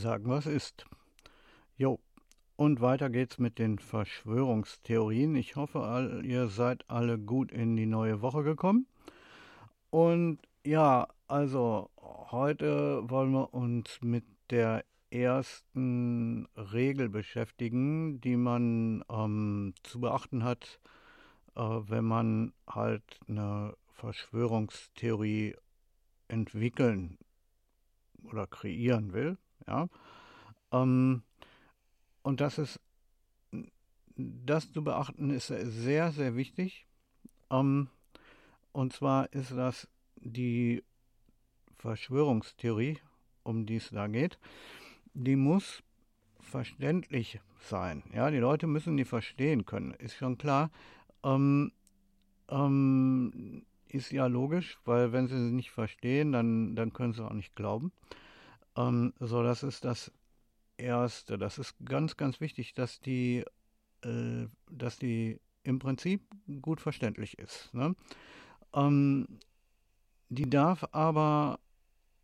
sagen, was ist. Jo, und weiter geht's mit den Verschwörungstheorien. Ich hoffe, all, ihr seid alle gut in die neue Woche gekommen. Und ja, also heute wollen wir uns mit der ersten Regel beschäftigen, die man ähm, zu beachten hat, äh, wenn man halt eine Verschwörungstheorie entwickeln oder kreieren will. Ja? Ähm, und das ist, das zu beachten, ist sehr, sehr wichtig. Ähm, und zwar ist das die Verschwörungstheorie, um die es da geht, die muss verständlich sein. Ja, die Leute müssen die verstehen können, ist schon klar. Ähm, ähm, ist ja logisch, weil wenn sie sie nicht verstehen, dann, dann können sie auch nicht glauben. Ähm, so, das ist das Erste. Das ist ganz, ganz wichtig, dass die, äh, dass die im Prinzip gut verständlich ist. Ne? Ähm, die darf aber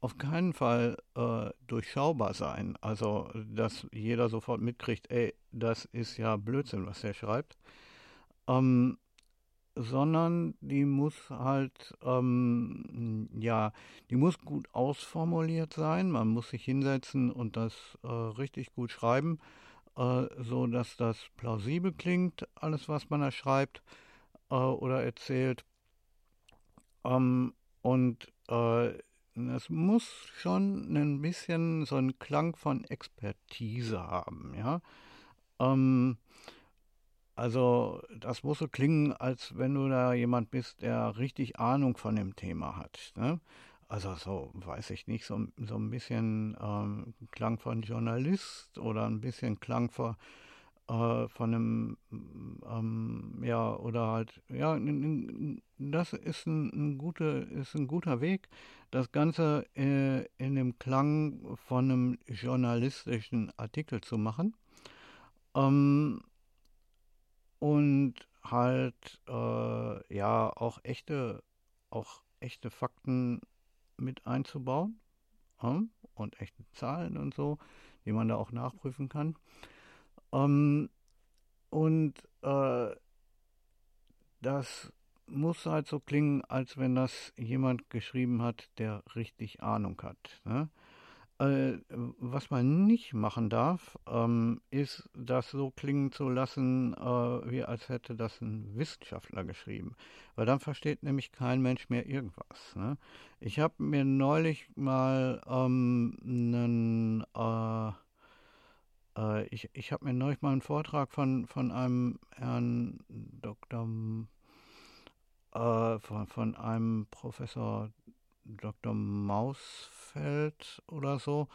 auf keinen Fall äh, durchschaubar sein. Also, dass jeder sofort mitkriegt, ey, das ist ja Blödsinn, was er schreibt. Ähm, sondern die muss halt, ähm, ja, die muss gut ausformuliert sein. Man muss sich hinsetzen und das äh, richtig gut schreiben, äh, so dass das plausibel klingt, alles, was man da schreibt äh, oder erzählt. Ähm, und äh, es muss schon ein bisschen so einen Klang von Expertise haben, ja. Ähm, also das muss so klingen, als wenn du da jemand bist, der richtig Ahnung von dem Thema hat. Ne? Also so, weiß ich nicht, so, so ein bisschen ähm, Klang von Journalist oder ein bisschen Klang von, äh, von einem, ähm, ja, oder halt, ja, das ist ein, ein, gute, ist ein guter Weg, das Ganze äh, in dem Klang von einem journalistischen Artikel zu machen. Ähm, und halt äh, ja auch echte, auch echte Fakten mit einzubauen äh, und echte Zahlen und so, die man da auch nachprüfen kann. Ähm, und äh, das muss halt so klingen, als wenn das jemand geschrieben hat, der richtig Ahnung hat. Ne? Äh, was man nicht machen darf, ähm, ist, das so klingen zu lassen, äh, wie als hätte das ein Wissenschaftler geschrieben. Weil dann versteht nämlich kein Mensch mehr irgendwas. Ne? Ich habe mir neulich mal ähm, einen, äh, äh, ich, ich habe mir neulich mal einen Vortrag von, von einem Herrn Dr. Äh, von, von einem Professor Dr. Mausfeld oder so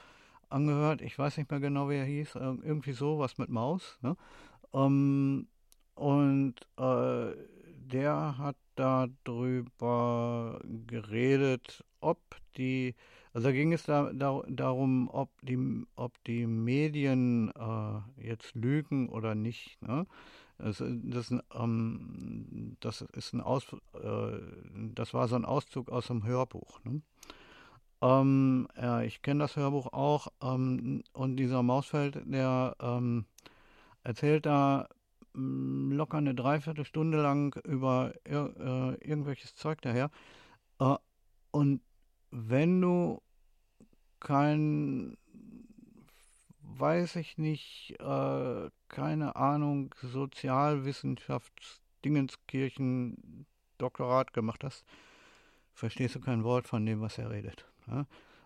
angehört. Ich weiß nicht mehr genau, wie er hieß. Irgendwie so, was mit Maus. Ne? Ähm, und äh, der hat darüber geredet, ob die, also da ging es da, da, darum, ob die, ob die Medien äh, jetzt lügen oder nicht. Ne? Das, das, ähm, das ist ein Aus, äh, das war so ein Auszug aus einem Hörbuch. Ne? Ähm, ja, ich kenne das Hörbuch auch ähm, und dieser Mausfeld, der ähm, erzählt da mm, locker eine Dreiviertelstunde lang über ir äh, irgendwelches Zeug daher. Äh, und wenn du kein weiß ich nicht, äh, keine Ahnung, Sozialwissenschaftsdingenskirchen Doktorat gemacht hast, verstehst du kein Wort von dem, was er redet. Ja?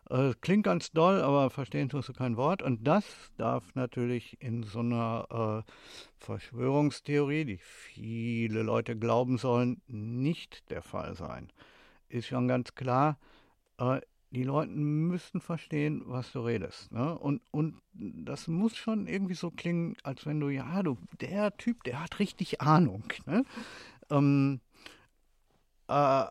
Äh, klingt ganz doll, aber verstehen tust du kein Wort. Und das darf natürlich in so einer äh, Verschwörungstheorie, die viele Leute glauben sollen, nicht der Fall sein. Ist schon ganz klar. Äh, die Leute müssen verstehen, was du redest. Ne? Und, und das muss schon irgendwie so klingen, als wenn du, ja, du, der Typ, der hat richtig Ahnung. Ne? Ähm, äh,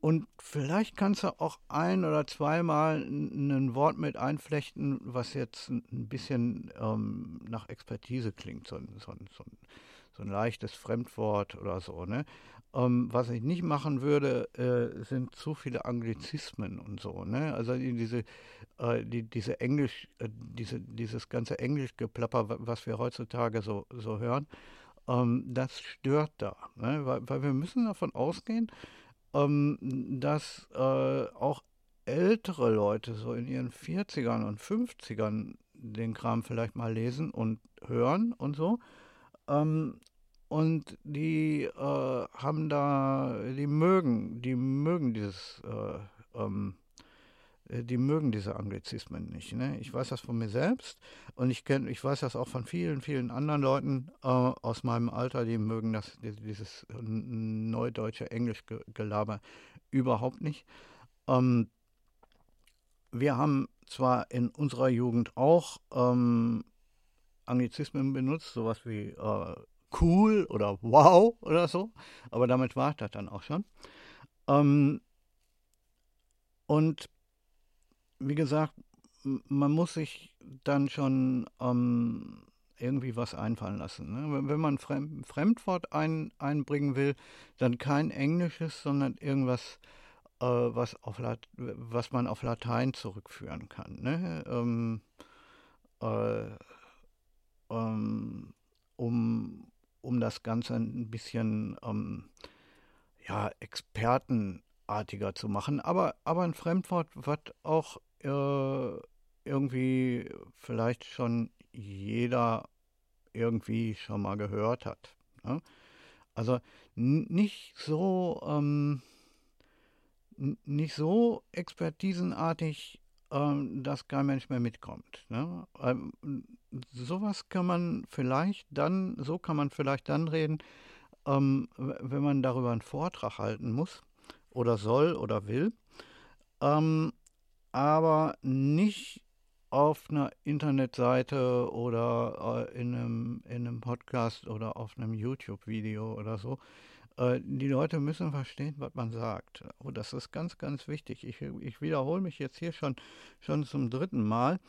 und vielleicht kannst du auch ein oder zweimal ein Wort mit einflechten, was jetzt ein bisschen ähm, nach Expertise klingt. So, so, so, so ein leichtes Fremdwort oder so. Ne? Ähm, was ich nicht machen würde, äh, sind zu viele Anglizismen und so. Ne? Also diese, äh, die, diese Englisch, äh, diese, dieses ganze Englischgeplapper, was wir heutzutage so, so hören, ähm, das stört da. Ne? Weil, weil, wir müssen davon ausgehen, ähm, dass äh, auch ältere Leute so in ihren 40ern und 50ern den Kram vielleicht mal lesen und hören und so. Ähm, und die äh, haben da, die mögen, die mögen dieses, äh, ähm, äh, die mögen diese Anglizismen nicht. Ne? Ich weiß das von mir selbst und ich kenne, ich weiß das auch von vielen, vielen anderen Leuten äh, aus meinem Alter, die mögen das, dieses neudeutsche Englischgelaber überhaupt nicht. Ähm, wir haben zwar in unserer Jugend auch ähm, Anglizismen benutzt, sowas wie äh, cool oder wow oder so, aber damit war das dann auch schon. Ähm, und wie gesagt, man muss sich dann schon ähm, irgendwie was einfallen lassen. Ne? Wenn man Fremd, Fremdwort ein, einbringen will, dann kein Englisches, sondern irgendwas, äh, was, auf Lat was man auf Latein zurückführen kann. Ne? Ähm, äh, ähm, um, um das Ganze ein bisschen ähm, ja, expertenartiger zu machen. Aber, aber ein Fremdwort, was auch äh, irgendwie vielleicht schon jeder irgendwie schon mal gehört hat. Ne? Also nicht so ähm, nicht so expertisenartig, ähm, dass kein Mensch mehr mitkommt. Ne? Ähm, sowas kann man vielleicht dann, so kann man vielleicht dann reden, ähm, wenn man darüber einen Vortrag halten muss oder soll oder will, ähm, aber nicht auf einer Internetseite oder äh, in, einem, in einem Podcast oder auf einem YouTube-Video oder so, die Leute müssen verstehen, was man sagt. Oh, das ist ganz, ganz wichtig. Ich, ich wiederhole mich jetzt hier schon, schon zum dritten Mal.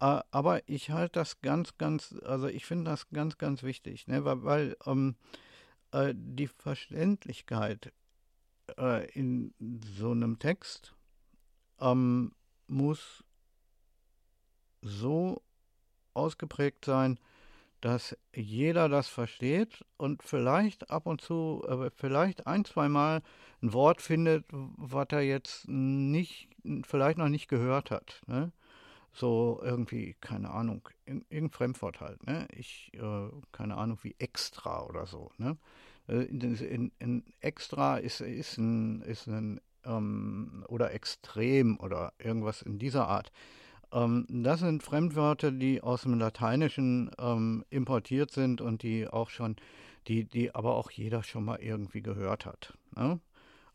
Äh, aber ich halte das ganz, ganz, also ich finde das ganz, ganz wichtig, ne? weil, weil ähm, äh, die Verständlichkeit äh, in so einem Text ähm, muss so ausgeprägt sein, dass jeder das versteht und vielleicht ab und zu, äh, vielleicht ein, zwei Mal ein Wort findet, was er jetzt nicht, vielleicht noch nicht gehört hat. Ne? So irgendwie, keine Ahnung, irgendein Fremdwort halt. Ne? Ich, äh, keine Ahnung, wie extra oder so. Ne? Äh, in, in extra ist, ist ein, ist ein ähm, oder extrem oder irgendwas in dieser Art. Ähm, das sind Fremdwörter, die aus dem Lateinischen ähm, importiert sind und die auch schon, die, die aber auch jeder schon mal irgendwie gehört hat. Ne?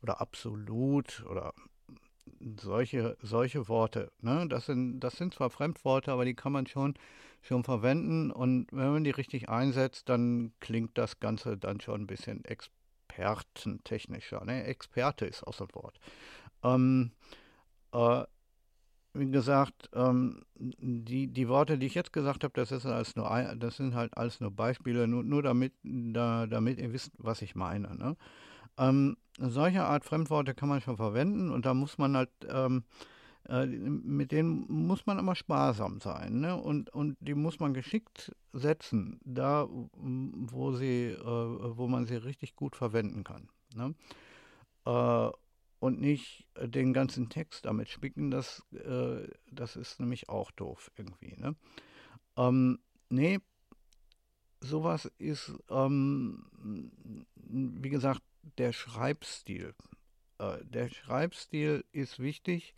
Oder absolut oder solche, solche Worte. Ne? Das, sind, das sind zwar Fremdworte, aber die kann man schon, schon verwenden und wenn man die richtig einsetzt, dann klingt das Ganze dann schon ein bisschen expertentechnischer. Ne? Experte ist auch so ein Wort. Ähm, äh, wie gesagt, ähm, die, die Worte, die ich jetzt gesagt habe, das, ist alles nur, das sind halt alles nur Beispiele, nur, nur damit, da, damit ihr wisst, was ich meine. Ne? Ähm, solche Art Fremdworte kann man schon verwenden und da muss man halt, ähm, äh, mit denen muss man immer sparsam sein ne? und, und die muss man geschickt setzen, da wo, sie, äh, wo man sie richtig gut verwenden kann. Ne? Äh, und nicht äh, den ganzen Text damit spicken, das, äh, das ist nämlich auch doof irgendwie. Ne? Ähm, nee, sowas ist, ähm, wie gesagt, der Schreibstil. Äh, der Schreibstil ist wichtig,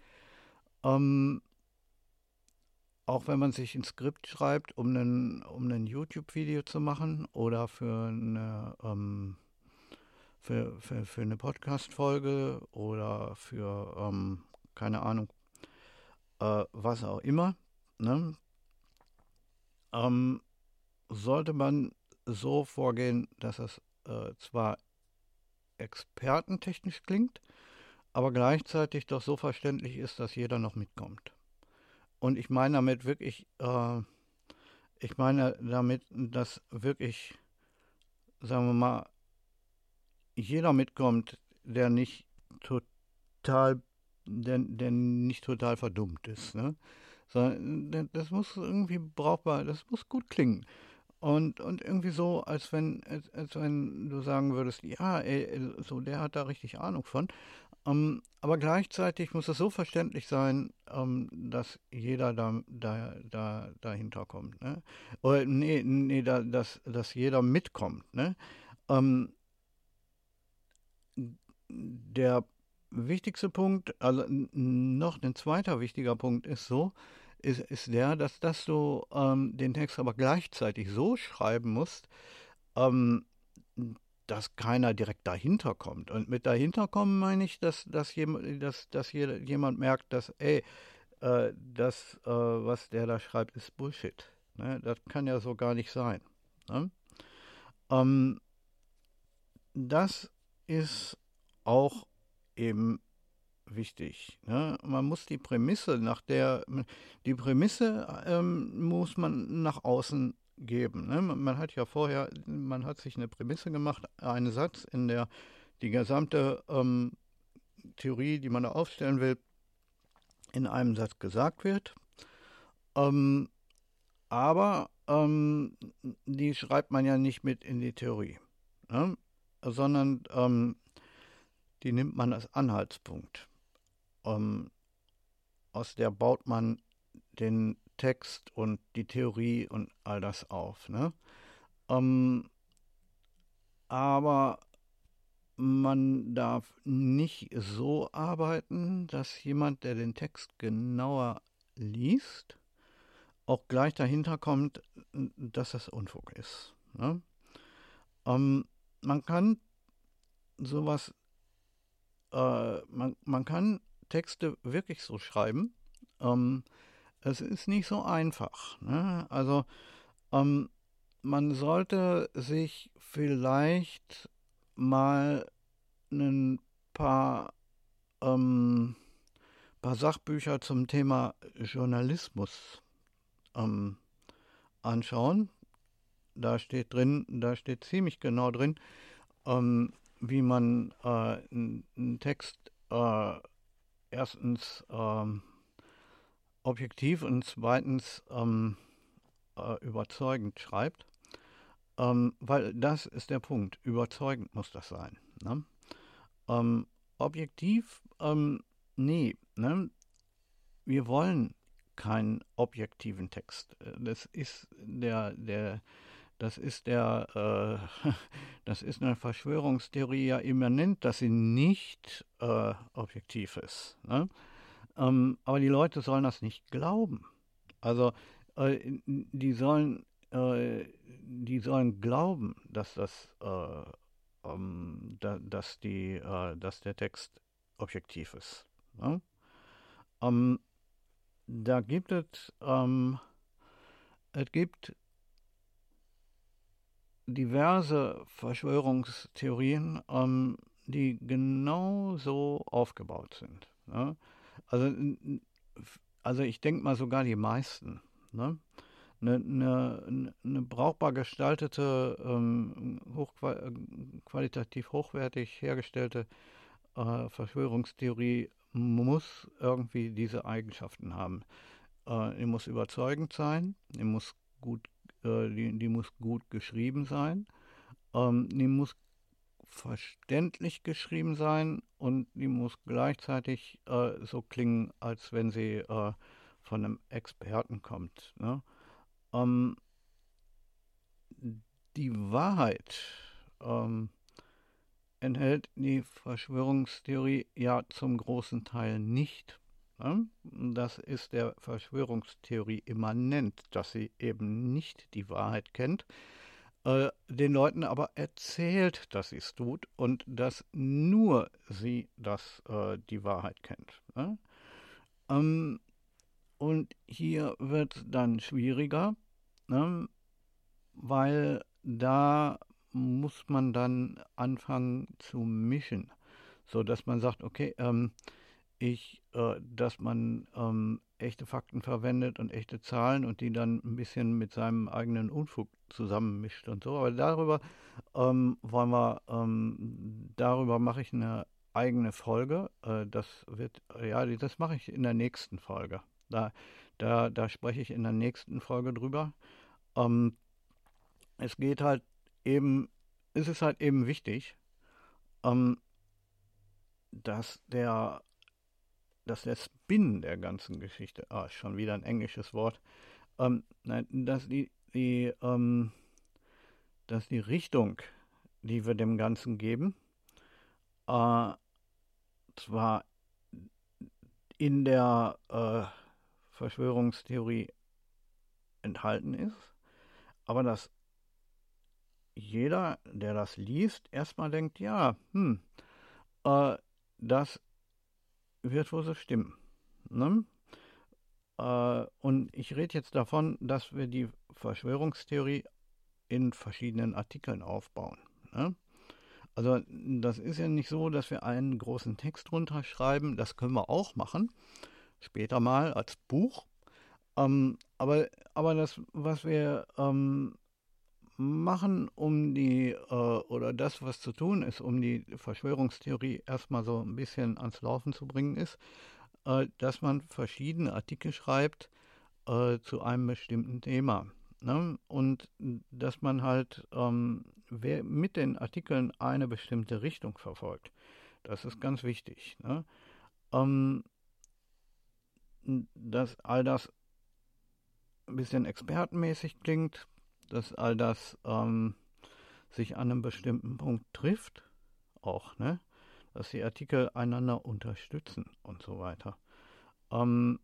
ähm, auch wenn man sich ein Skript schreibt, um ein um YouTube-Video zu machen oder für eine ähm, für, für, für eine Podcast-Folge oder für, ähm, keine Ahnung, äh, was auch immer, ne? ähm, sollte man so vorgehen, dass es äh, zwar expertentechnisch klingt, aber gleichzeitig doch so verständlich ist, dass jeder noch mitkommt. Und ich meine damit wirklich, äh, ich meine damit, dass wirklich sagen wir mal, jeder mitkommt, der nicht total, der, der nicht total verdummt ist. Ne? Sondern das muss irgendwie brauchbar, das muss gut klingen. Und, und irgendwie so, als wenn, als, als wenn du sagen würdest, ja, ey, so der hat da richtig Ahnung von. Ähm, aber gleichzeitig muss es so verständlich sein, ähm, dass jeder da, da, da dahinter kommt. Ne? Oder nee, nee, da, dass, dass jeder mitkommt. Ne? Ähm, der wichtigste Punkt, also noch ein zweiter wichtiger Punkt ist so, ist, ist der, dass, dass du ähm, den Text aber gleichzeitig so schreiben musst, ähm, dass keiner direkt dahinter kommt. Und mit dahinter kommen meine ich, dass, dass, jem, dass, dass jemand merkt, dass, ey, äh, das, äh, was der da schreibt, ist Bullshit. Ne? Das kann ja so gar nicht sein. Ne? Ähm, das ist auch eben wichtig. Ne? Man muss die Prämisse, nach der die Prämisse ähm, muss man nach außen geben. Ne? Man hat ja vorher, man hat sich eine Prämisse gemacht, einen Satz, in der die gesamte ähm, Theorie, die man da aufstellen will, in einem Satz gesagt wird. Ähm, aber ähm, die schreibt man ja nicht mit in die Theorie, ne? sondern ähm, die nimmt man als Anhaltspunkt. Ähm, aus der baut man den Text und die Theorie und all das auf. Ne? Ähm, aber man darf nicht so arbeiten, dass jemand, der den Text genauer liest, auch gleich dahinter kommt, dass das Unfug ist. Ne? Ähm, man kann sowas, äh, man, man kann Texte wirklich so schreiben, ähm, es ist nicht so einfach. Ne? Also ähm, man sollte sich vielleicht mal ein paar, ähm, paar Sachbücher zum Thema Journalismus ähm, anschauen. Da steht drin, da steht ziemlich genau drin, ähm, wie man äh, einen Text äh, erstens ähm, objektiv und zweitens ähm, äh, überzeugend schreibt. Ähm, weil das ist der Punkt. Überzeugend muss das sein. Ne? Ähm, objektiv, ähm, nee. Ne? Wir wollen keinen objektiven Text. Das ist der, der, das ist der, äh, das ist eine Verschwörungstheorie ja immanent, dass sie nicht äh, objektiv ist. Ne? Ähm, aber die Leute sollen das nicht glauben. Also äh, die sollen, äh, die sollen glauben, dass das, äh, ähm, da, dass die, äh, dass der Text objektiv ist. Ne? Ähm, da gibt es, ähm, es gibt diverse Verschwörungstheorien, ähm, die genau so aufgebaut sind. Ne? Also, also ich denke mal sogar die meisten. Ne? Eine, eine, eine brauchbar gestaltete, ähm, hochqualitativ hochwertig hergestellte äh, Verschwörungstheorie muss irgendwie diese Eigenschaften haben. Äh, die muss überzeugend sein, die muss gut, äh, die, die muss gut geschrieben sein, ähm, die muss verständlich geschrieben sein und die muss gleichzeitig äh, so klingen, als wenn sie äh, von einem Experten kommt. Ne? Ähm, die Wahrheit ähm, enthält die Verschwörungstheorie ja zum großen Teil nicht. Ne? Das ist der Verschwörungstheorie immanent, dass sie eben nicht die Wahrheit kennt äh, den Leuten aber erzählt, dass sie es tut und dass nur sie das, äh, die Wahrheit kennt. Ne? Ähm, und hier wird es dann schwieriger, ne? weil da muss man dann anfangen zu mischen, so dass man sagt, okay, ähm, ich, äh, dass man ähm, echte Fakten verwendet und echte Zahlen und die dann ein bisschen mit seinem eigenen Unfug zusammenmischt und so. Aber darüber ähm, wollen wir, ähm, darüber mache ich eine eigene Folge. Äh, das wird, ja, das mache ich in der nächsten Folge. Da, da, da spreche ich in der nächsten Folge drüber. Ähm, es geht halt eben, es ist halt eben wichtig, ähm, dass der, dass der Spin der ganzen Geschichte, ah, schon wieder ein englisches Wort, ähm, nein, dass die, die, ähm, dass die Richtung, die wir dem Ganzen geben, äh, zwar in der äh, Verschwörungstheorie enthalten ist, aber dass jeder, der das liest, erstmal denkt, ja, hm, äh, das so stimmen. Ne? Äh, und ich rede jetzt davon, dass wir die Verschwörungstheorie in verschiedenen Artikeln aufbauen. Ne? Also das ist ja nicht so, dass wir einen großen Text runterschreiben, das können wir auch machen, später mal als Buch. Ähm, aber, aber das, was wir ähm, machen, um die, äh, oder das, was zu tun ist, um die Verschwörungstheorie erstmal so ein bisschen ans Laufen zu bringen, ist, äh, dass man verschiedene Artikel schreibt äh, zu einem bestimmten Thema. Ne? Und dass man halt ähm, mit den Artikeln eine bestimmte Richtung verfolgt. Das ist ganz wichtig. Ne? Ähm, dass all das ein bisschen expertenmäßig klingt, dass all das ähm, sich an einem bestimmten Punkt trifft, auch, ne? dass die Artikel einander unterstützen und so weiter. Ähm,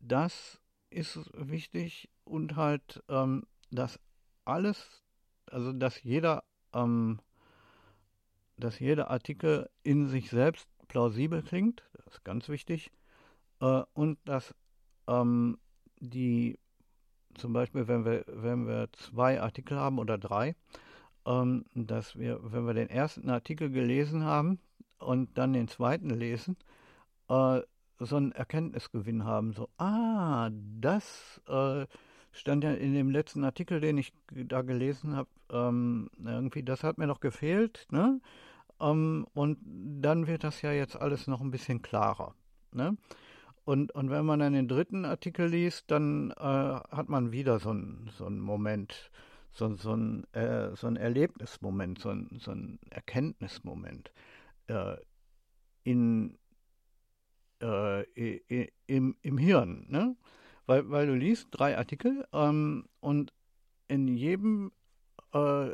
das ist wichtig und halt, ähm, dass alles, also dass jeder, ähm, dass jeder Artikel in sich selbst plausibel klingt, das ist ganz wichtig, äh, und dass ähm, die zum Beispiel, wenn wir, wenn wir zwei Artikel haben oder drei, ähm, dass wir, wenn wir den ersten Artikel gelesen haben und dann den zweiten lesen, äh, so einen Erkenntnisgewinn haben. So, ah, das äh, stand ja in dem letzten Artikel, den ich da gelesen habe, ähm, irgendwie, das hat mir noch gefehlt, ne? Ähm, und dann wird das ja jetzt alles noch ein bisschen klarer, ne? Und, und wenn man dann den dritten Artikel liest, dann äh, hat man wieder so einen so Moment, so, so, ein, äh, so Erlebnismoment, so ein, so Erkenntnismoment äh, in, äh, im, im Hirn. Ne? Weil, weil du liest drei Artikel ähm, und in jedem, äh,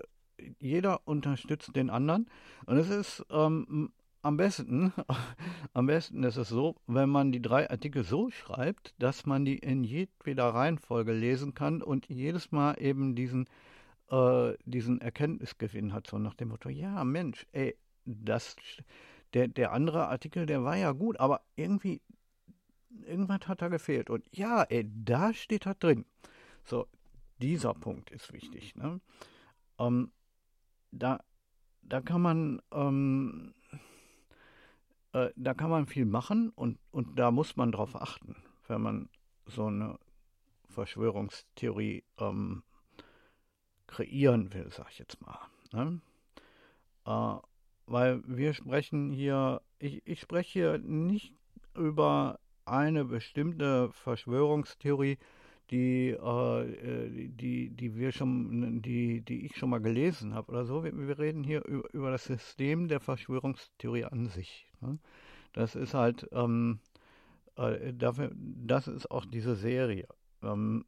jeder unterstützt den anderen. Und es ist ähm, am besten, am besten ist es so, wenn man die drei Artikel so schreibt, dass man die in jedweder Reihenfolge lesen kann und jedes Mal eben diesen, äh, diesen Erkenntnisgewinn hat, so nach dem Motto, ja Mensch, ey, das, der, der andere Artikel, der war ja gut, aber irgendwie, irgendwas hat da gefehlt. Und ja, ey, da steht das drin. So, dieser Punkt ist wichtig. Ne? Ähm, da, da kann man ähm, äh, da kann man viel machen und, und da muss man drauf achten, wenn man so eine Verschwörungstheorie ähm, kreieren will, sag ich jetzt mal. Ne? Äh, weil wir sprechen hier, ich, ich spreche hier nicht über eine bestimmte Verschwörungstheorie, die, äh, die, die wir schon, die, die ich schon mal gelesen habe oder so. Wir, wir reden hier über, über, das System der Verschwörungstheorie an sich. Ne? Das ist halt, ähm, äh, dafür, das ist auch diese Serie. Ähm,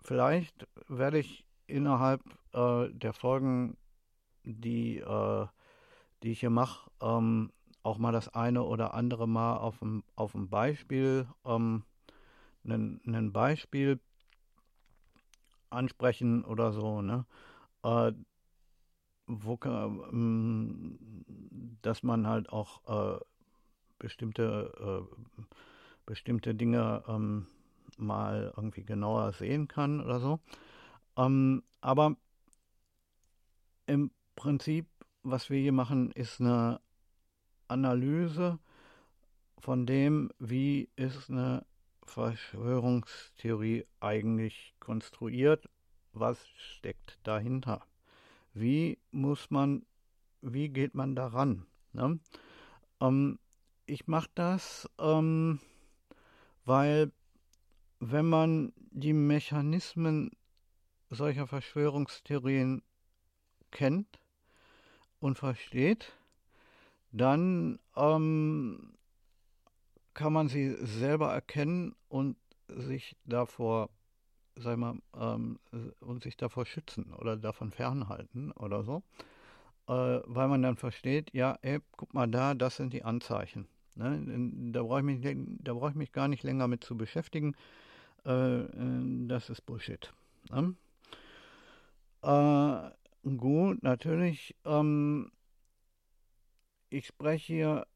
vielleicht werde ich innerhalb äh, der Folgen, die, äh, die ich hier mache, ähm, auch mal das eine oder andere Mal auf dem, auf dem Beispiel, ähm, ein Beispiel ansprechen oder so, ne? Äh, wo, ähm, dass man halt auch äh, bestimmte, äh, bestimmte Dinge ähm, mal irgendwie genauer sehen kann oder so. Ähm, aber im Prinzip, was wir hier machen, ist eine Analyse von dem, wie ist eine Verschwörungstheorie eigentlich konstruiert? Was steckt dahinter? wie muss man, wie geht man daran? Ne? Ähm, ich mache das, ähm, weil wenn man die Mechanismen solcher Verschwörungstheorien kennt und versteht, dann ähm, kann man sie selber erkennen und sich davor, sag mal, ähm, und sich davor schützen oder davon fernhalten oder so, äh, weil man dann versteht, ja, ey, guck mal da, das sind die Anzeichen. Ne? Da brauche ich, mich, brauch ich mich gar nicht länger mit zu beschäftigen. Äh, äh das ist Bullshit. Ne? Äh, gut, natürlich. Ähm, ich spreche hier,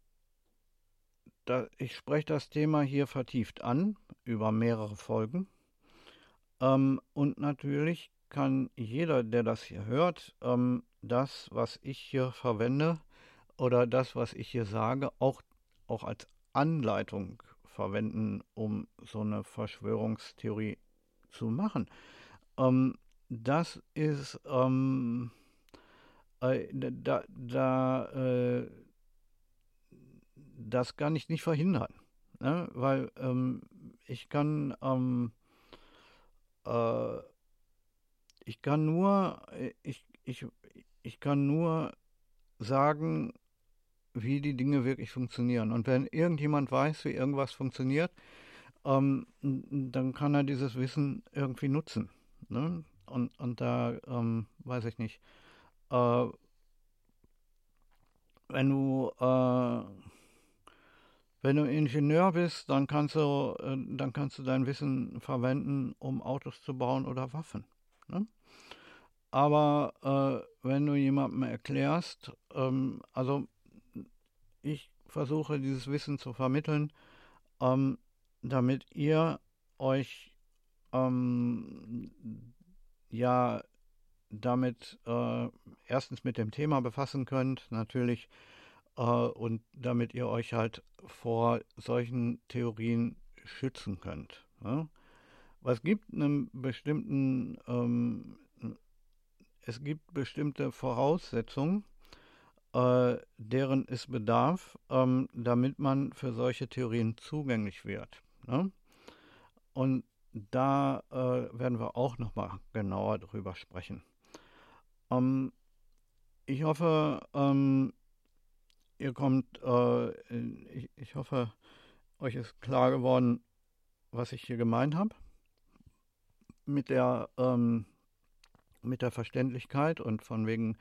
da, ich spreche das Thema hier vertieft an über mehrere Folgen. Ähm, und natürlich kann jeder, der das hier hört, ähm, das, was ich hier verwende oder das, was ich hier sage, auch, auch als Anleitung verwenden, um so eine Verschwörungstheorie zu machen. Ähm, das ist, ähm, äh, da, da äh, das kann ich nicht verhindern, ne? weil ähm, ich kann, ähm, äh, ich kann nur, ich, ich, ich kann nur sagen, wie die Dinge wirklich funktionieren. Und wenn irgendjemand weiß, wie irgendwas funktioniert, ähm, dann kann er dieses Wissen irgendwie nutzen. Ne? Und, und da ähm, weiß ich nicht. Äh, wenn du äh, wenn du Ingenieur bist, dann kannst du, äh, dann kannst du dein Wissen verwenden, um Autos zu bauen oder Waffen. Ne? Aber äh, wenn du jemandem erklärst, ähm, also ich versuche dieses Wissen zu vermitteln, ähm, damit ihr euch ähm, ja damit äh, erstens mit dem Thema befassen könnt, natürlich äh, und damit ihr euch halt vor solchen Theorien schützen könnt. Ja? Was gibt einen bestimmten, ähm, es gibt bestimmte Voraussetzungen, äh, deren es bedarf, ähm, damit man für solche Theorien zugänglich wird. Ne? Und da äh, werden wir auch nochmal genauer drüber sprechen. Ähm, ich hoffe, ähm, ihr kommt, äh, ich, ich, hoffe, euch ist klar geworden, was ich hier gemeint habe. Mit der, ähm, mit der Verständlichkeit und von wegen,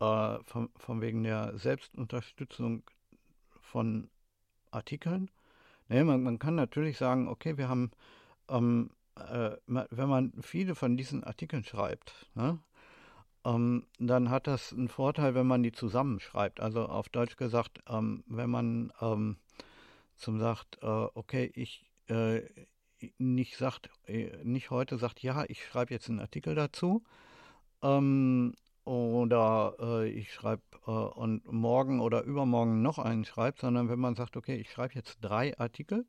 äh, von, von wegen der Selbstunterstützung von Artikeln. Nee, man, man kann natürlich sagen, okay, wir haben, ähm, äh, wenn man viele von diesen Artikeln schreibt, ne, ähm, dann hat das einen Vorteil, wenn man die zusammenschreibt. Also auf Deutsch gesagt, ähm, wenn man ähm, zum sagt, äh, okay, ich äh, nicht sagt, äh, nicht heute sagt, ja, ich schreibe jetzt einen Artikel dazu. Ähm, oder äh, ich schreibe äh, und morgen oder übermorgen noch einen schreibt, sondern wenn man sagt, okay, ich schreibe jetzt drei Artikel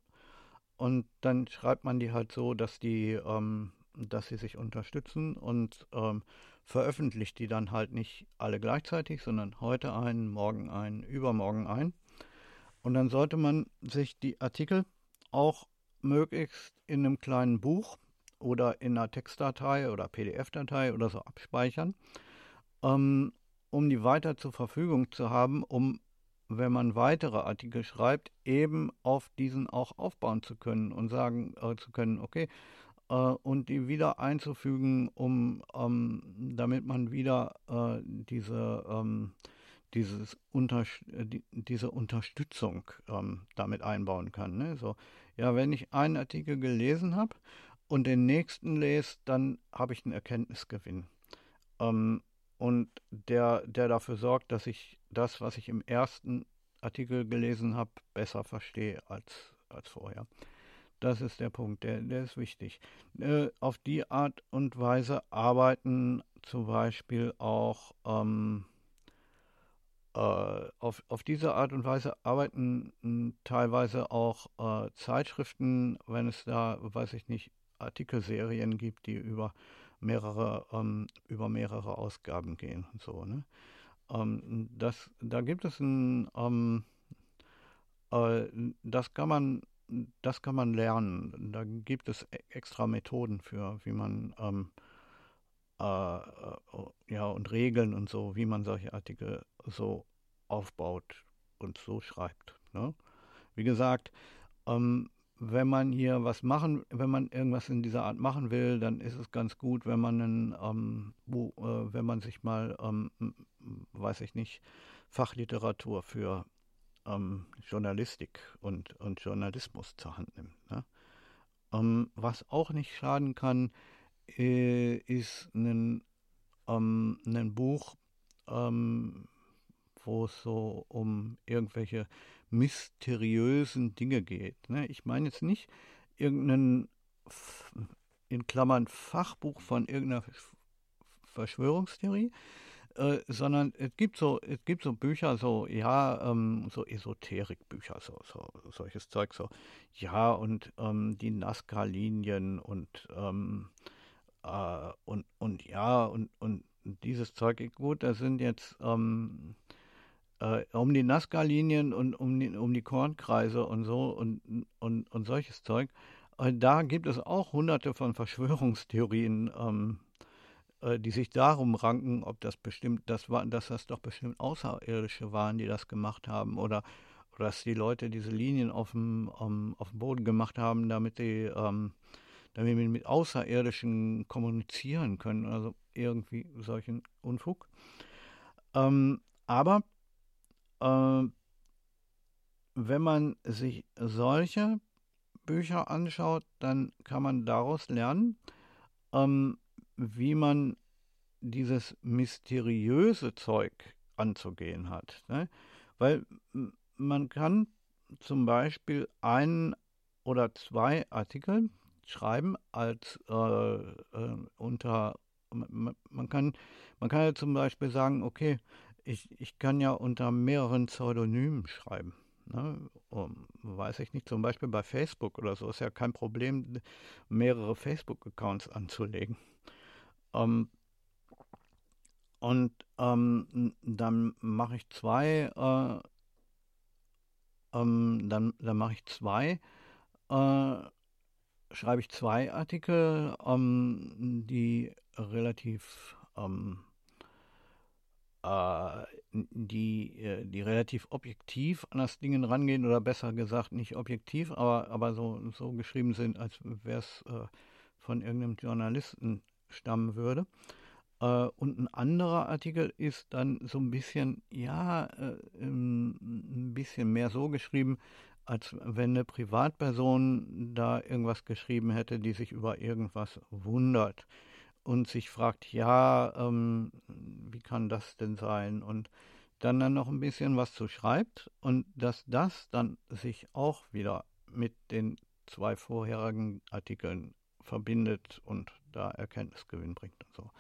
und dann schreibt man die halt so, dass die, ähm, dass sie sich unterstützen und ähm, veröffentlicht die dann halt nicht alle gleichzeitig, sondern heute einen, morgen einen, übermorgen einen. Und dann sollte man sich die Artikel auch möglichst in einem kleinen Buch oder in einer Textdatei oder PDF-Datei oder so abspeichern, ähm, um die weiter zur Verfügung zu haben, um, wenn man weitere Artikel schreibt, eben auf diesen auch aufbauen zu können und sagen äh, zu können, okay, äh, und die wieder einzufügen, um ähm, damit man wieder äh, diese, ähm, dieses Unter die, diese Unterstützung ähm, damit einbauen kann. Ne? So, ja, wenn ich einen Artikel gelesen habe und den nächsten lese, dann habe ich einen Erkenntnisgewinn. Ähm, und der, der dafür sorgt, dass ich das, was ich im ersten Artikel gelesen habe, besser verstehe als, als vorher. Das ist der Punkt, der, der ist wichtig. Äh, auf die Art und Weise arbeiten zum Beispiel auch, ähm, äh, auf, auf diese Art und Weise arbeiten hm, teilweise auch äh, Zeitschriften, wenn es da, weiß ich nicht, Artikelserien gibt, die über mehrere, ähm, über mehrere Ausgaben gehen und so. Ne? Ähm, das, da gibt es ein, ähm, äh, das kann man, das kann man lernen. Da gibt es e-, extra Methoden für, wie man ähm, äh, äh, ja und Regeln und so, wie man solche Artikel so aufbaut und so schreibt. Ne? Wie gesagt, ähm, wenn man hier was machen, wenn man irgendwas in dieser Art machen will, dann ist es ganz gut, wenn man einen, ähm, wo, äh, wenn man sich mal, ähm, weiß ich nicht, Fachliteratur für ähm, Journalistik und, und Journalismus zur Hand nimmt. Ne? Ähm, was auch nicht schaden kann, äh, ist ein, ähm, ein Buch, ähm, wo es so um irgendwelche mysteriösen Dinge geht. Ne? Ich meine jetzt nicht irgendein, in Klammern, Fachbuch von irgendeiner Verschwörungstheorie, äh, sondern es gibt so, es gibt so Bücher, so, ja, ähm, so Esoterikbücher, so, so, solches Zeug, so, ja, und ähm, die Nazca-Linien und, ähm, äh, und, und ja, und, und dieses Zeug, gut, da sind jetzt, ähm, äh, um die Nazca-Linien und um die, um die Kornkreise und so und, und, und solches Zeug. Äh, da gibt es auch hunderte von Verschwörungstheorien, ähm, äh, die sich darum ranken, ob das bestimmt, das war, dass das doch bestimmt Außerirdische waren, die das gemacht haben oder, oder dass die Leute diese Linien auf dem, um, auf dem Boden gemacht haben, damit sie ähm, damit wir mit Außerirdischen kommunizieren können, also irgendwie solchen Unfug. Ähm, aber äh, wenn man sich solche Bücher anschaut, dann kann man daraus lernen, ähm, wie man dieses mysteriöse Zeug anzugehen hat. Ne? Weil man kann zum Beispiel einen oder zwei Artikel schreiben als äh, äh, unter man, man, kann man kann ja zum Beispiel sagen, okay, ich, ich kann ja unter mehreren Pseudonymen schreiben. Ne? Um, weiß ich nicht, zum Beispiel bei Facebook oder so ist ja kein Problem, mehrere Facebook-Accounts anzulegen. Ähm, und ähm, dann mache ich zwei, äh, ähm, dann, dann mache ich zwei, äh, schreibe ich zwei Artikel, ähm, die relativ ähm, äh, die, äh, die relativ objektiv an das Ding rangehen oder besser gesagt nicht objektiv, aber, aber so, so geschrieben sind, als wäre es äh, von irgendeinem Journalisten stammen würde. Äh, und ein anderer Artikel ist dann so ein bisschen, ja, äh, ein bisschen mehr so geschrieben, als wenn eine Privatperson da irgendwas geschrieben hätte, die sich über irgendwas wundert und sich fragt, ja, ähm, wie kann das denn sein? Und dann dann noch ein bisschen was zu schreibt und dass das dann sich auch wieder mit den zwei vorherigen Artikeln verbindet und da Erkenntnisgewinn bringt und so.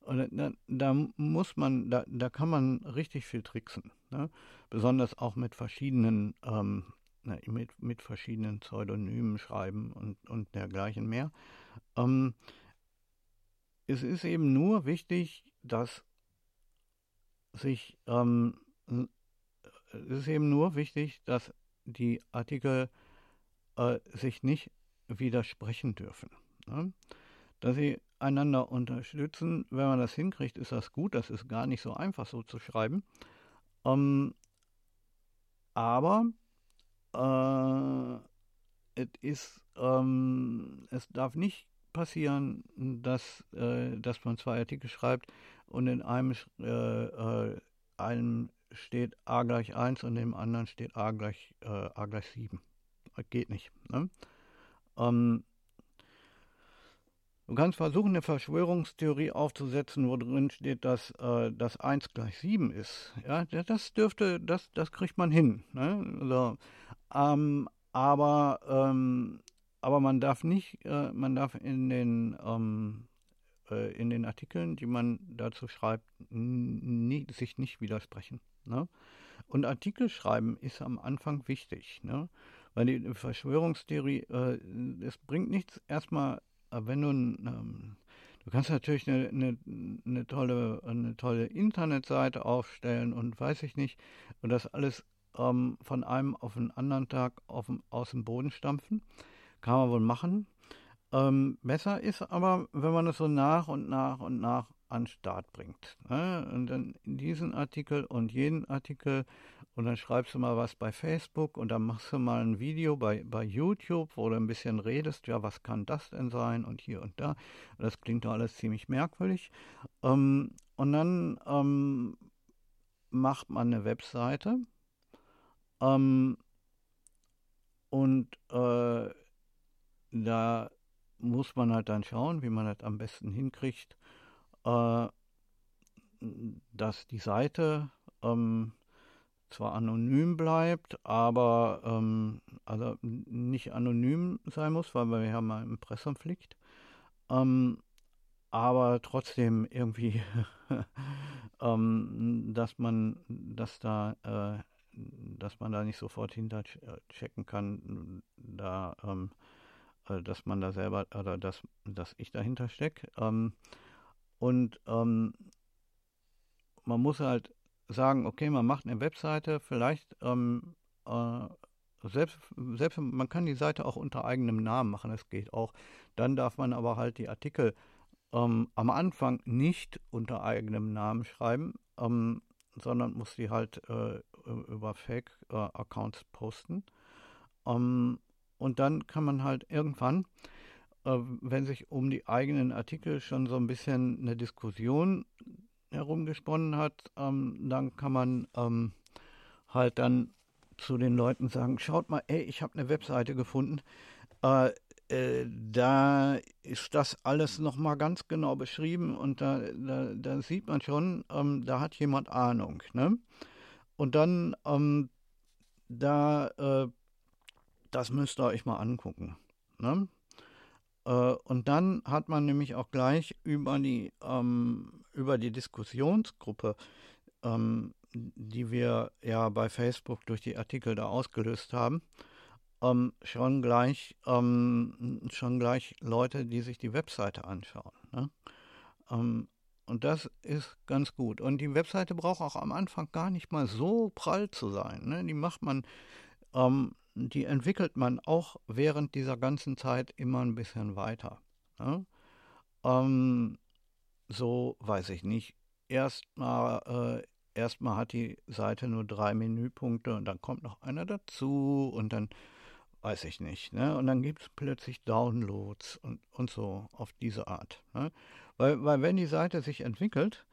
Und da, da muss man, da, da kann man richtig viel tricksen. Ne? Besonders auch mit verschiedenen, ähm, mit, mit verschiedenen Pseudonymen schreiben und, und dergleichen mehr. Ähm, es ist eben nur wichtig, dass sich, ähm, es ist eben nur wichtig, dass die Artikel äh, sich nicht widersprechen dürfen. Ne? Dass sie einander unterstützen, wenn man das hinkriegt, ist das gut. Das ist gar nicht so einfach so zu schreiben. Ähm, aber äh, es ist, ähm, es darf nicht passieren, dass, äh, dass man zwei Artikel schreibt und in einem, äh, äh, einem steht a gleich 1 und im anderen steht a gleich, äh, a gleich 7. Das geht nicht. Ne? Ähm, du kannst versuchen, eine Verschwörungstheorie aufzusetzen, wo drin steht, dass äh, das 1 gleich 7 ist. Ja, das dürfte, das, das kriegt man hin. Ne? Also, ähm, aber ähm, aber man darf nicht, äh, man darf in den, ähm, äh, in den Artikeln, die man dazu schreibt, nie, sich nicht widersprechen. Ne? Und Artikel schreiben ist am Anfang wichtig, ne? weil die Verschwörungstheorie, äh, es bringt nichts erstmal, äh, wenn du, ähm, Du kannst natürlich eine, eine, eine, tolle, eine tolle Internetseite aufstellen und weiß ich nicht, und das alles ähm, von einem auf den anderen Tag auf, aus dem Boden stampfen. Kann man wohl machen. Ähm, besser ist aber, wenn man es so nach und nach und nach an Start bringt. Ne? Und dann diesen Artikel und jeden Artikel und dann schreibst du mal was bei Facebook und dann machst du mal ein Video bei, bei YouTube, wo du ein bisschen redest, ja, was kann das denn sein und hier und da. Das klingt doch alles ziemlich merkwürdig. Ähm, und dann ähm, macht man eine Webseite ähm, und äh, da muss man halt dann schauen, wie man das am besten hinkriegt, äh, dass die Seite ähm, zwar anonym bleibt, aber ähm, also nicht anonym sein muss, weil wir haben eine Impressumspflicht. Ähm, aber trotzdem irgendwie, ähm, dass man, dass da, äh, dass man da nicht sofort hinterchecken kann, da, ähm, äh, dass man da selber oder dass, dass ich dahinter stecke. Ähm, und ähm, man muss halt sagen, okay, man macht eine Webseite, vielleicht ähm, äh, selbst, selbst man kann die Seite auch unter eigenem Namen machen, das geht auch. Dann darf man aber halt die Artikel ähm, am Anfang nicht unter eigenem Namen schreiben, ähm, sondern muss die halt äh, über Fake-Accounts äh, posten. Ähm, und dann kann man halt irgendwann, äh, wenn sich um die eigenen Artikel schon so ein bisschen eine Diskussion herumgesponnen hat, ähm, dann kann man ähm, halt dann zu den Leuten sagen, schaut mal, ey, ich habe eine Webseite gefunden, äh, äh, da ist das alles nochmal ganz genau beschrieben und da, da, da sieht man schon, ähm, da hat jemand Ahnung. Ne? Und dann, ähm, da, äh, das müsst ihr euch mal angucken. Ne? Äh, und dann hat man nämlich auch gleich über die, ähm, über die Diskussionsgruppe, ähm, die wir ja bei Facebook durch die Artikel da ausgelöst haben, ähm, schon, gleich, ähm, schon gleich Leute, die sich die Webseite anschauen. Ne? Ähm, und das ist ganz gut. Und die Webseite braucht auch am Anfang gar nicht mal so prall zu sein. Ne? Die macht man ähm, die entwickelt man auch während dieser ganzen Zeit immer ein bisschen weiter. Ne? Ähm, so weiß ich nicht. Erstmal äh, erstmal hat die Seite nur drei Menüpunkte und dann kommt noch einer dazu und dann weiß ich nicht. Ne? Und dann gibt es plötzlich Downloads und, und so auf diese Art. Ne? Weil, weil wenn die Seite sich entwickelt,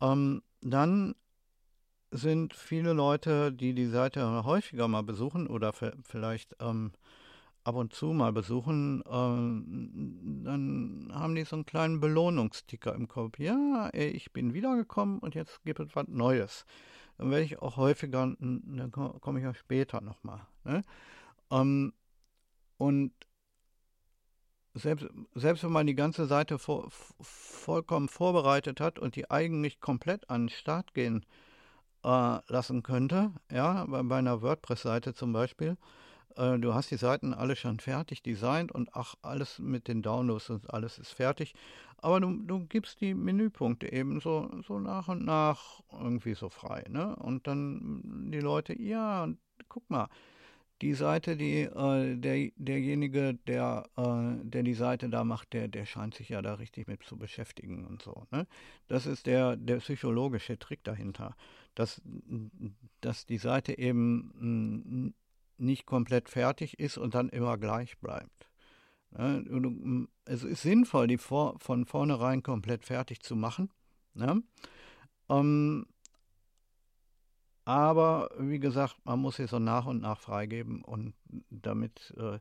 ähm, dann sind viele Leute, die die Seite häufiger mal besuchen oder vielleicht ähm, ab und zu mal besuchen, ähm, dann haben die so einen kleinen Belohnungsticker im Kopf. Ja, ich bin wiedergekommen und jetzt gibt es was Neues. Dann werde ich auch häufiger, dann komme ich ja später nochmal. Ne? Ähm, und selbst, selbst wenn man die ganze Seite vor, vollkommen vorbereitet hat und die eigentlich komplett an den Start gehen äh, lassen könnte, ja, bei, bei einer WordPress-Seite zum Beispiel. Äh, du hast die Seiten alle schon fertig designt und ach, alles mit den Downloads und alles ist fertig. Aber du, du gibst die Menüpunkte eben so, so nach und nach irgendwie so frei, ne? Und dann die Leute, ja, guck mal, die Seite, die äh, der, derjenige, der, äh, der die Seite da macht, der, der scheint sich ja da richtig mit zu beschäftigen und so. Ne? Das ist der, der psychologische Trick dahinter dass, dass die Seite eben nicht komplett fertig ist und dann immer gleich bleibt. Es ist sinnvoll, die vor, von vornherein komplett fertig zu machen. Ne? Ähm, aber wie gesagt, man muss sie so nach und nach freigeben und damit äh,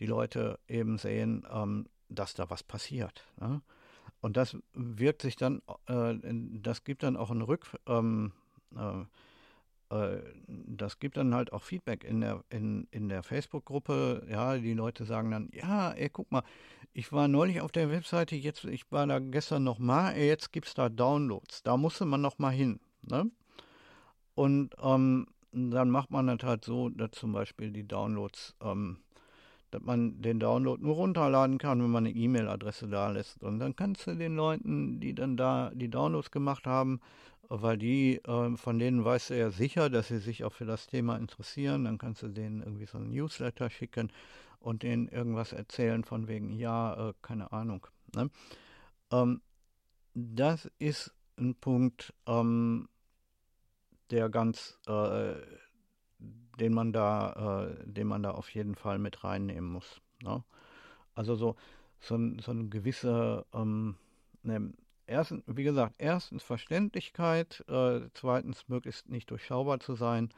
die Leute eben sehen, ähm, dass da was passiert. Ne? Und das wirkt sich dann, äh, das gibt dann auch einen Rück, ähm, äh, äh, das gibt dann halt auch Feedback in der, in, in der Facebook-Gruppe. Ja, die Leute sagen dann, ja, ey, guck mal, ich war neulich auf der Webseite, jetzt, ich war da gestern nochmal, jetzt gibt es da Downloads. Da musste man nochmal hin. Ne? Und ähm, dann macht man das halt so, dass zum Beispiel die Downloads ähm, dass man den Download nur runterladen kann, wenn man eine E-Mail-Adresse da lässt. Und dann kannst du den Leuten, die dann da die Downloads gemacht haben, weil die, äh, von denen weißt du ja sicher, dass sie sich auch für das Thema interessieren, dann kannst du denen irgendwie so ein Newsletter schicken und denen irgendwas erzählen von wegen, ja, äh, keine Ahnung. Ne? Ähm, das ist ein Punkt, ähm, der ganz, äh, den man da, äh, den man da auf jeden Fall mit reinnehmen muss. Ne? Also so, so, so eine gewisse, ähm, ne, erstens, wie gesagt, erstens Verständlichkeit, äh, zweitens möglichst nicht durchschaubar zu sein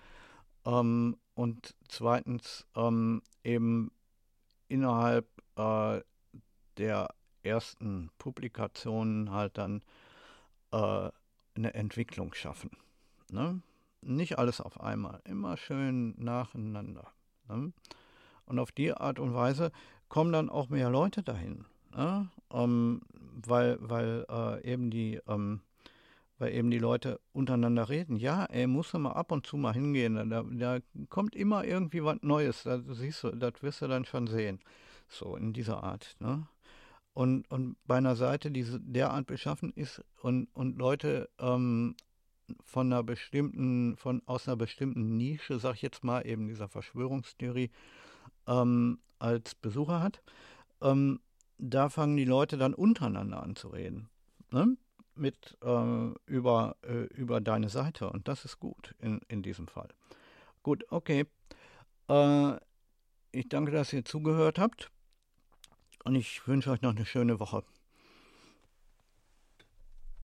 ähm, und zweitens ähm, eben innerhalb äh, der ersten Publikationen halt dann äh, eine Entwicklung schaffen. Ne? Nicht alles auf einmal, immer schön nacheinander. Ne? Und auf die Art und Weise kommen dann auch mehr Leute dahin. Ne? Ähm, weil weil äh, eben die ähm, weil eben die Leute untereinander reden. Ja, ey, muss mal ab und zu mal hingehen. Da, da kommt immer irgendwie was Neues. Da siehst du, das wirst du dann schon sehen. So in dieser Art. Ne? Und, und bei einer Seite, die derart beschaffen ist und, und Leute ähm, von einer bestimmten, von aus einer bestimmten Nische, sag ich jetzt mal, eben dieser Verschwörungstheorie, ähm, als Besucher hat, ähm, da fangen die Leute dann untereinander an zu reden. Ne? Mit äh, über, äh, über deine Seite. Und das ist gut in, in diesem Fall. Gut, okay. Äh, ich danke, dass ihr zugehört habt. Und ich wünsche euch noch eine schöne Woche.